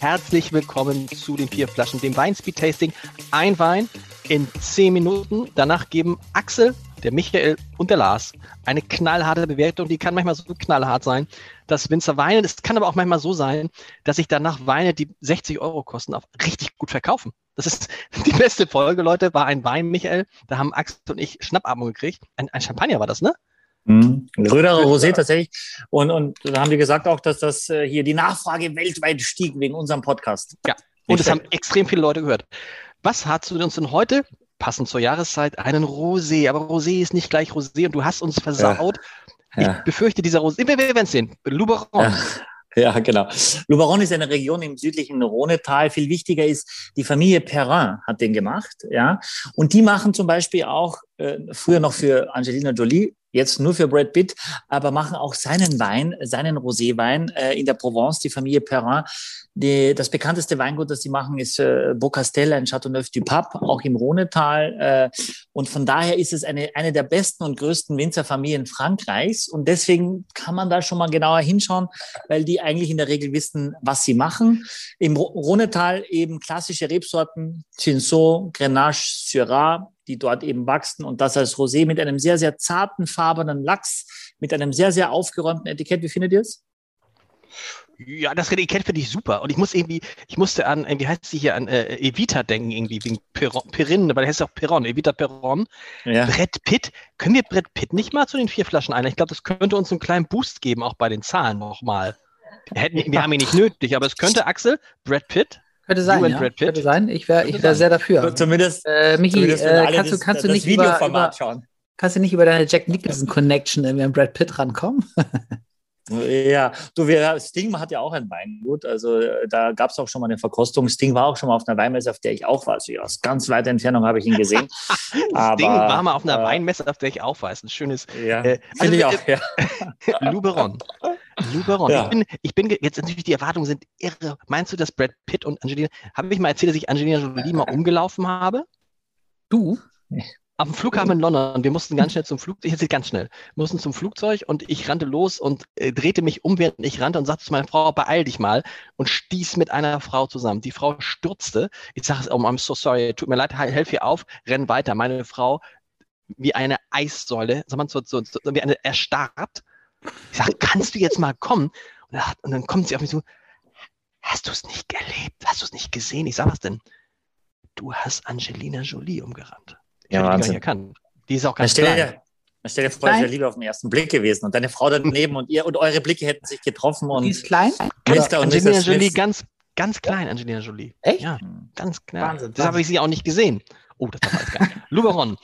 herzlich willkommen zu den vier Flaschen, dem Weinspeed Tasting. Ein Wein in zehn Minuten. Danach geben Axel, der Michael und der Lars eine knallharte Bewertung. Die kann manchmal so knallhart sein, dass Winzer weinen. Es kann aber auch manchmal so sein, dass ich danach Weine, die 60 Euro kosten, auch richtig gut verkaufen. Das ist die beste Folge, Leute, war ein Wein, Michael. Da haben Axel und ich Schnappatmung gekriegt. Ein, ein Champagner war das, ne? Mhm. Röderer Rosé tatsächlich. Und, und da haben die gesagt auch, dass das äh, hier die Nachfrage weltweit stieg wegen unserem Podcast. Ja, und es haben extrem viele Leute gehört. Was hast du uns denn heute, passend zur Jahreszeit, einen Rosé? Aber Rosé ist nicht gleich Rosé und du hast uns versaut. Ja. Ja. Ich befürchte, dieser Rosé, wir, wir werden es sehen. Luberon. Ja. Ja, genau. Luberon ist eine Region im südlichen Rhonetal. Viel wichtiger ist, die Familie Perrin hat den gemacht, ja. Und die machen zum Beispiel auch äh, früher noch für Angelina Jolie jetzt nur für Brad Pitt, aber machen auch seinen Wein, seinen Roséwein äh, in der Provence, die Familie Perrin. Die, das bekannteste Weingut, das sie machen, ist äh, Beaucastel, ein Châteauneuf-du-Pape, auch im Rhonetal. Äh, und von daher ist es eine, eine der besten und größten Winzerfamilien Frankreichs. Und deswegen kann man da schon mal genauer hinschauen, weil die eigentlich in der Regel wissen, was sie machen. Im Rhonetal eben klassische Rebsorten, Cinsault, Grenache, Syrah, die dort eben wachsen und das als Rosé mit einem sehr, sehr zarten, farbenen Lachs, mit einem sehr, sehr aufgeräumten Etikett. Wie findet ihr es? Ja, das Etikett finde ich super. Und ich muss irgendwie, ich musste an, wie heißt sie hier, an äh, Evita denken, irgendwie, wegen Peron, Perin, weil der heißt auch Peron, Evita Peron. Ja. Brett Pitt. Können wir Brett Pitt nicht mal zu den vier Flaschen ein? Ich glaube, das könnte uns einen kleinen Boost geben, auch bei den Zahlen nochmal. Wir, hätten, wir haben ihn nicht nötig, aber es könnte, Axel, Brett Pitt. Könnte sein, ja. Könnte sein. Ich wäre ich wär sehr dafür. Zumindest, äh, Michi, zumindest äh, kannst, du, kannst das, du nicht über, über, schauen. Kannst du nicht über deine Jack Nicholson Connection irgendwie an Brad Pitt rankommen? Ja, du, wir, Sting hat ja auch ein Weingut. Also äh, da gab es auch schon mal eine Verkostung. Sting war auch schon mal auf einer Weinmesse, auf der ich auch war. Also aus ganz weiter Entfernung habe ich ihn gesehen. Aber, Sting war mal auf einer äh, Weinmesse, auf der ich auch war. Ist ein schönes. Ja, äh, also, ich auch, äh, ja. Luberon. Luberon. Ja. Ich, bin, ich bin, jetzt natürlich, die Erwartungen sind irre. Meinst du, dass Brad Pitt und Angelina, habe ich mal erzählt, dass ich Angelina Jolie mal umgelaufen habe? Du? Auf dem Flughafen in London, wir mussten ganz schnell zum Flugzeug, jetzt ganz schnell, mussten zum Flugzeug und ich rannte los und äh, drehte mich um, während ich rannte und sagte zu meiner Frau, beeil dich mal und stieß mit einer Frau zusammen. Die Frau stürzte. Ich sage, oh, I'm so sorry, tut mir leid, helf ihr auf, renn weiter. Meine Frau wie eine Eissäule, sag mal, so, so, so, wie eine erstarrt. Ich sage, kannst du jetzt mal kommen? Und dann, und dann kommt sie auf mich zu, hast du es nicht erlebt? Hast du es nicht gesehen? Ich sage, was denn? Du hast Angelina Jolie umgerannt. Ich ja, Wahnsinn. erkannt. Die ist auch ganz stell dir, stell dir vor, es wäre lieber auf den ersten Blick gewesen und deine Frau daneben und ihr und eure Blicke hätten sich getroffen. Und die ist klein? Mr. und Angelina Jolie ganz, ganz klein, Angelina Jolie. Echt? Ja, ganz klein. Wahnsinn. Das habe ich sie auch nicht gesehen. Oh, das war alles geil. Luberon,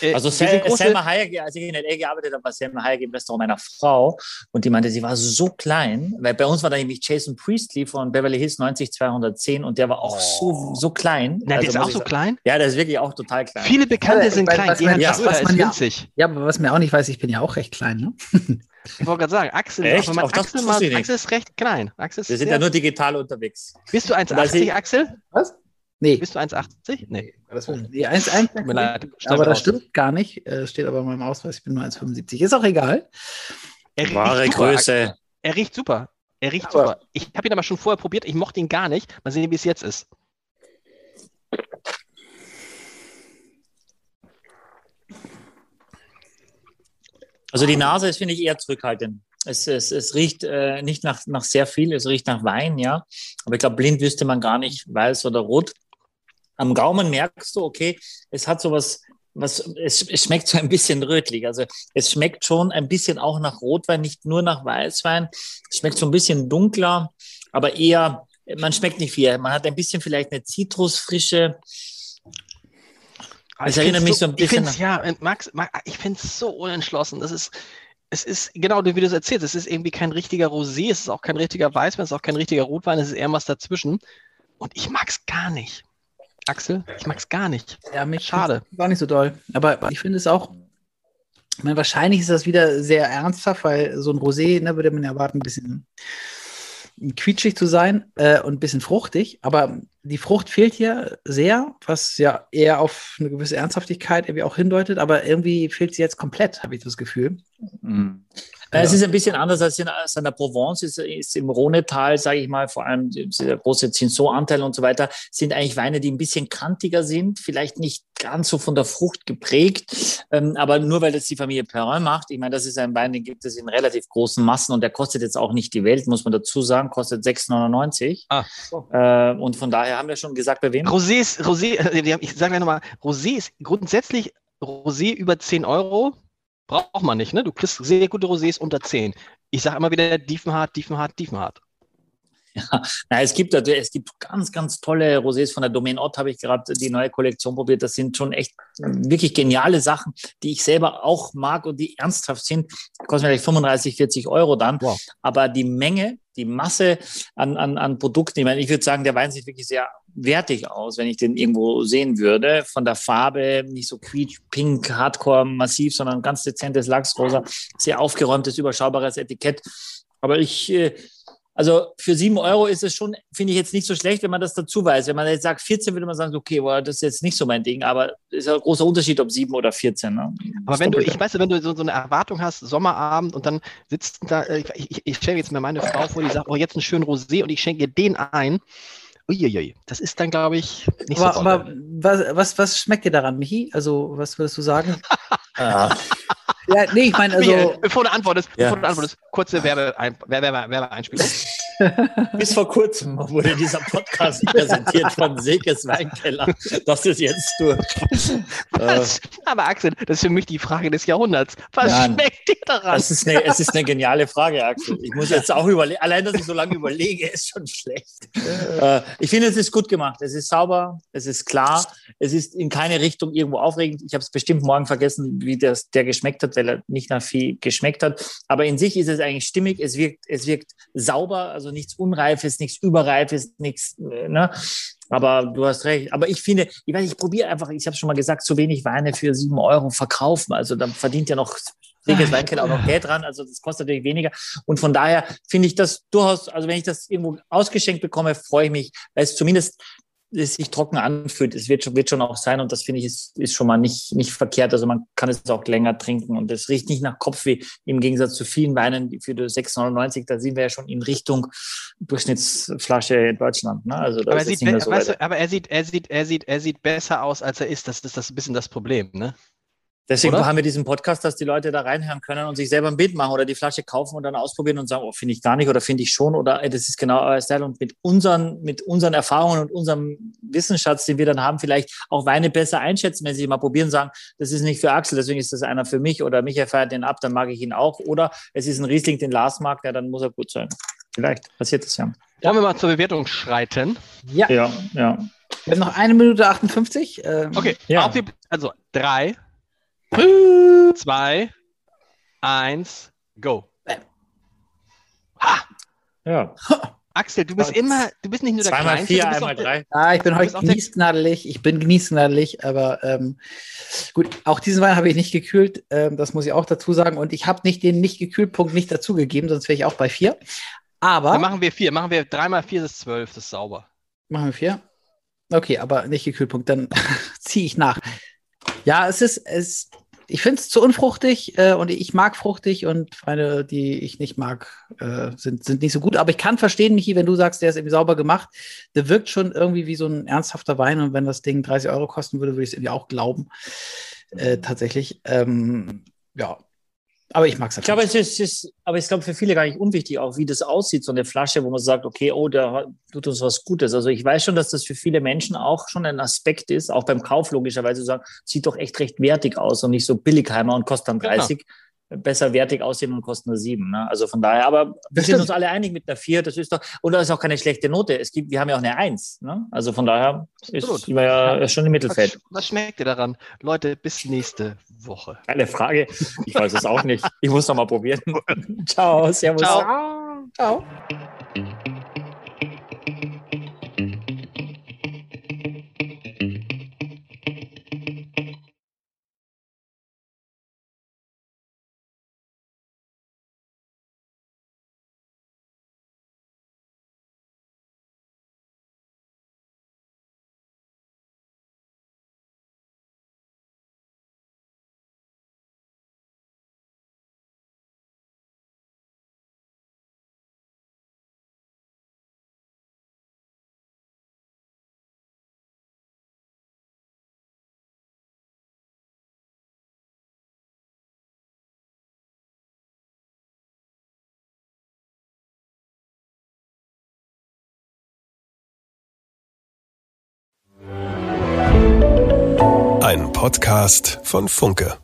äh, also Sel Selma Hayek, als ich in LA gearbeitet habe, war Selma Hayek im Restaurant meiner Frau und die meinte, sie war so klein, weil bei uns war da nämlich Jason Priestley von Beverly Hills 90210 und der war auch oh. so, so klein. Nein, also der ist auch so klein? Ja, der ist wirklich auch total klein. Viele Bekannte ja, sind klein, was, man, ja, was man ja, ja, aber was mir auch nicht weiß, ich bin ja auch recht klein, ne? Ich wollte gerade sagen, Axel, Echt? Auch Axel, mal, Axel ist recht klein. Axel ist Wir sind ja nur digital unterwegs. Bist du 1,80, Axel? Was? Nee. Bist du 1,80? Nee. Das nee, 1,1. Aber das stimmt gar nicht. Äh, steht aber in meinem Ausweis, ich bin nur 1,75. Ist auch egal. Er Wahre Größe. Er riecht super. Er riecht aber super. Ich habe ihn aber schon vorher probiert. Ich mochte ihn gar nicht. Mal sehen, wie es jetzt ist. Also die Nase ist, finde ich, eher zurückhaltend. Es, es, es riecht äh, nicht nach, nach sehr viel, es riecht nach Wein, ja. Aber ich glaube, blind wüsste man gar nicht, weiß oder rot. Am Gaumen merkst du, okay, es hat sowas, was, es, es schmeckt so ein bisschen rötlich. Also es schmeckt schon ein bisschen auch nach Rotwein, nicht nur nach Weißwein. Es schmeckt so ein bisschen dunkler, aber eher, man schmeckt nicht viel. Man hat ein bisschen vielleicht eine Zitrusfrische. Es erinnert mich so, so ein bisschen. Ich ja, Max, Max ich finde es so unentschlossen. Das ist, es ist, genau, wie du es erzählst, es ist irgendwie kein richtiger Rosé, es ist auch kein richtiger Weißwein, es ist auch kein richtiger Rotwein, es ist eher was dazwischen. Und ich mag es gar nicht. Axel, ich mag es gar nicht. Ja, mich schade. Gar nicht so doll. Aber ich finde es auch, ich meine, wahrscheinlich ist das wieder sehr ernsthaft, weil so ein Rosé, ne, würde man erwarten, ein bisschen quietschig zu sein äh, und ein bisschen fruchtig. Aber die Frucht fehlt hier sehr, was ja eher auf eine gewisse Ernsthaftigkeit irgendwie auch hindeutet. Aber irgendwie fehlt sie jetzt komplett, habe ich das Gefühl. Mhm. Ja. Es ist ein bisschen anders als in, als in der Provence, ist, ist im Rhonetal, sage ich mal, vor allem der große Zinso-Anteil und so weiter, sind eigentlich Weine, die ein bisschen kantiger sind, vielleicht nicht ganz so von der Frucht geprägt, ähm, aber nur weil das die Familie Perrin macht. Ich meine, das ist ein Wein, den gibt es in relativ großen Massen und der kostet jetzt auch nicht die Welt, muss man dazu sagen, kostet 6,99. Ah. Äh, und von daher haben wir schon gesagt, bei wem? Rosé ist, Rosé, äh, ich sage ja nochmal, Rosé ist grundsätzlich Rosé über 10 Euro braucht man nicht, ne? Du kriegst sehr gute Rosés unter 10. Ich sage immer wieder Diefenhart, Diefenhart, Diefenhart. Ja, na, es gibt es gibt ganz, ganz tolle Rosés von der Domain Ott, habe ich gerade die neue Kollektion probiert. Das sind schon echt wirklich geniale Sachen, die ich selber auch mag und die ernsthaft sind. Kosten vielleicht 35, 40 Euro dann. Wow. Aber die Menge, die Masse an, an, an Produkten, ich meine, ich würde sagen, der Wein sieht wirklich sehr wertig aus, wenn ich den irgendwo sehen würde. Von der Farbe nicht so quietsch, pink, hardcore, massiv, sondern ganz dezentes Lachsrosa, sehr aufgeräumtes, überschaubares Etikett. Aber ich, äh, also für sieben Euro ist es schon, finde ich jetzt nicht so schlecht, wenn man das dazu weiß. Wenn man jetzt sagt 14, würde man sagen, okay, boah, das ist jetzt nicht so mein Ding, aber ist ja ein großer Unterschied, ob sieben oder 14. Ne? Aber wenn du, ich weiß, wenn du so, so, eine Erwartung hast, Sommerabend und dann sitzt da, äh, ich, ich, ich stelle jetzt mir meine Frau vor, die sagt, oh, jetzt einen schönen Rosé und ich schenke den ein. Uiuiui, das ist dann, glaube ich, nicht aber, so Aber was, was, was schmeckt dir daran, Michi? Also, was würdest du sagen? ja. ja, nee, ich meine, also. Bevor du antwortest, ja. bevor du antwortest, kurze Werbe, Werbe, Werbeeinspielung. Bis vor kurzem wurde dieser Podcast präsentiert von Sekes Weinkeller. Das ist jetzt durch. Was? Aber Axel, das ist für mich die Frage des Jahrhunderts. Was Nein, schmeckt dir daran? Das ist eine, es ist eine geniale Frage, Axel. Ich muss jetzt auch überlegen, allein, dass ich so lange überlege, ist schon schlecht. Äh, ich finde, es ist gut gemacht. Es ist sauber, es ist klar, es ist in keine Richtung irgendwo aufregend. Ich habe es bestimmt morgen vergessen, wie das, der geschmeckt hat, weil er nicht nach viel geschmeckt hat. Aber in sich ist es eigentlich stimmig, es wirkt, es wirkt sauber, also nichts Unreifes, nichts Überreifes, nichts, äh, ne? Aber du hast recht. Aber ich finde, ich weiß, ich probiere einfach, ich habe schon mal gesagt, zu wenig Weine für sieben Euro verkaufen. Also dann verdient ja noch Seges Weinkeller auch noch Geld dran. Also das kostet natürlich weniger. Und von daher finde ich das durchaus, also wenn ich das irgendwo ausgeschenkt bekomme, freue ich mich, weil es zumindest es sich trocken anfühlt. Es wird schon, wird schon auch sein und das finde ich ist, ist schon mal nicht, nicht verkehrt. Also man kann es auch länger trinken und es riecht nicht nach Kopfweh im Gegensatz zu vielen Weinen für die 6,99. Da sind wir ja schon in Richtung Durchschnittsflasche in Deutschland. Ne? Also aber, er sieht, so weißt du, aber er sieht, er sieht, er sieht, er sieht besser aus, als er ist. Das ist das ein bisschen das Problem. Ne? Deswegen oder? haben wir diesen Podcast, dass die Leute da reinhören können und sich selber ein Bild machen oder die Flasche kaufen und dann ausprobieren und sagen, oh, finde ich gar nicht oder finde ich schon oder ey, das ist genau euer Style. Und mit unseren, mit unseren Erfahrungen und unserem Wissensschatz, den wir dann haben, vielleicht auch Weine besser einschätzen, wenn sie mal probieren, sagen, das ist nicht für Axel, deswegen ist das einer für mich oder Michael feiert den ab, dann mag ich ihn auch. Oder es ist ein Riesling, den Lars mag, ja, dann muss er gut sein. Vielleicht passiert das ja. Wollen wir mal zur Bewertung schreiten? Ja. Ja, ja. Wir haben noch eine Minute 58. Ähm, okay, ja. also drei, zwei, eins, go. Ha! Ja. Axel, du bist immer, du bist nicht nur der Zweimal Kleinste, vier, einmal drei. Ah, ich bin heute genießgnadelig, ich bin genießgnadelig, aber ähm, gut, auch diesen Wein habe ich nicht gekühlt, ähm, das muss ich auch dazu sagen. Und ich habe nicht den Nicht-Gekühlpunkt nicht dazugegeben, sonst wäre ich auch bei vier. Aber. Dann machen wir vier, machen wir dreimal vier ist zwölf, das ist sauber. Machen wir vier? Okay, aber nicht Gekühlpunkt, dann ziehe ich nach. Ja, es ist, es, ich finde es zu unfruchtig äh, und ich mag fruchtig und Weine, die ich nicht mag, äh, sind, sind nicht so gut. Aber ich kann verstehen, Michi, wenn du sagst, der ist irgendwie sauber gemacht. Der wirkt schon irgendwie wie so ein ernsthafter Wein und wenn das Ding 30 Euro kosten würde, würde ich es irgendwie auch glauben. Äh, tatsächlich. Ähm, ja, aber ich mag es. Ich glaube, es ist, ist, aber ich glaube für viele gar nicht unwichtig, auch wie das aussieht, so eine Flasche, wo man sagt, okay, oh, der tut uns was Gutes. Also ich weiß schon, dass das für viele Menschen auch schon ein Aspekt ist, auch beim Kauf logischerweise sagen, sieht doch echt recht wertig aus und nicht so Billigheimer und kostet dann 30. Genau besser wertig aussehen und kosten nur sieben. Ne? Also von daher, aber wir sind uns alle einig mit einer vier, das ist doch, und da ist auch keine schlechte Note. Es gibt, wir haben ja auch eine eins. Ne? Also von daher ist wir ja schon im Mittelfeld. Was, was, schmeckt dir daran? Leute, bis nächste Woche. Eine Frage. Ich weiß es auch nicht. Ich muss noch mal probieren. Ciao, servus. Ciao. Ciao. Podcast von Funke.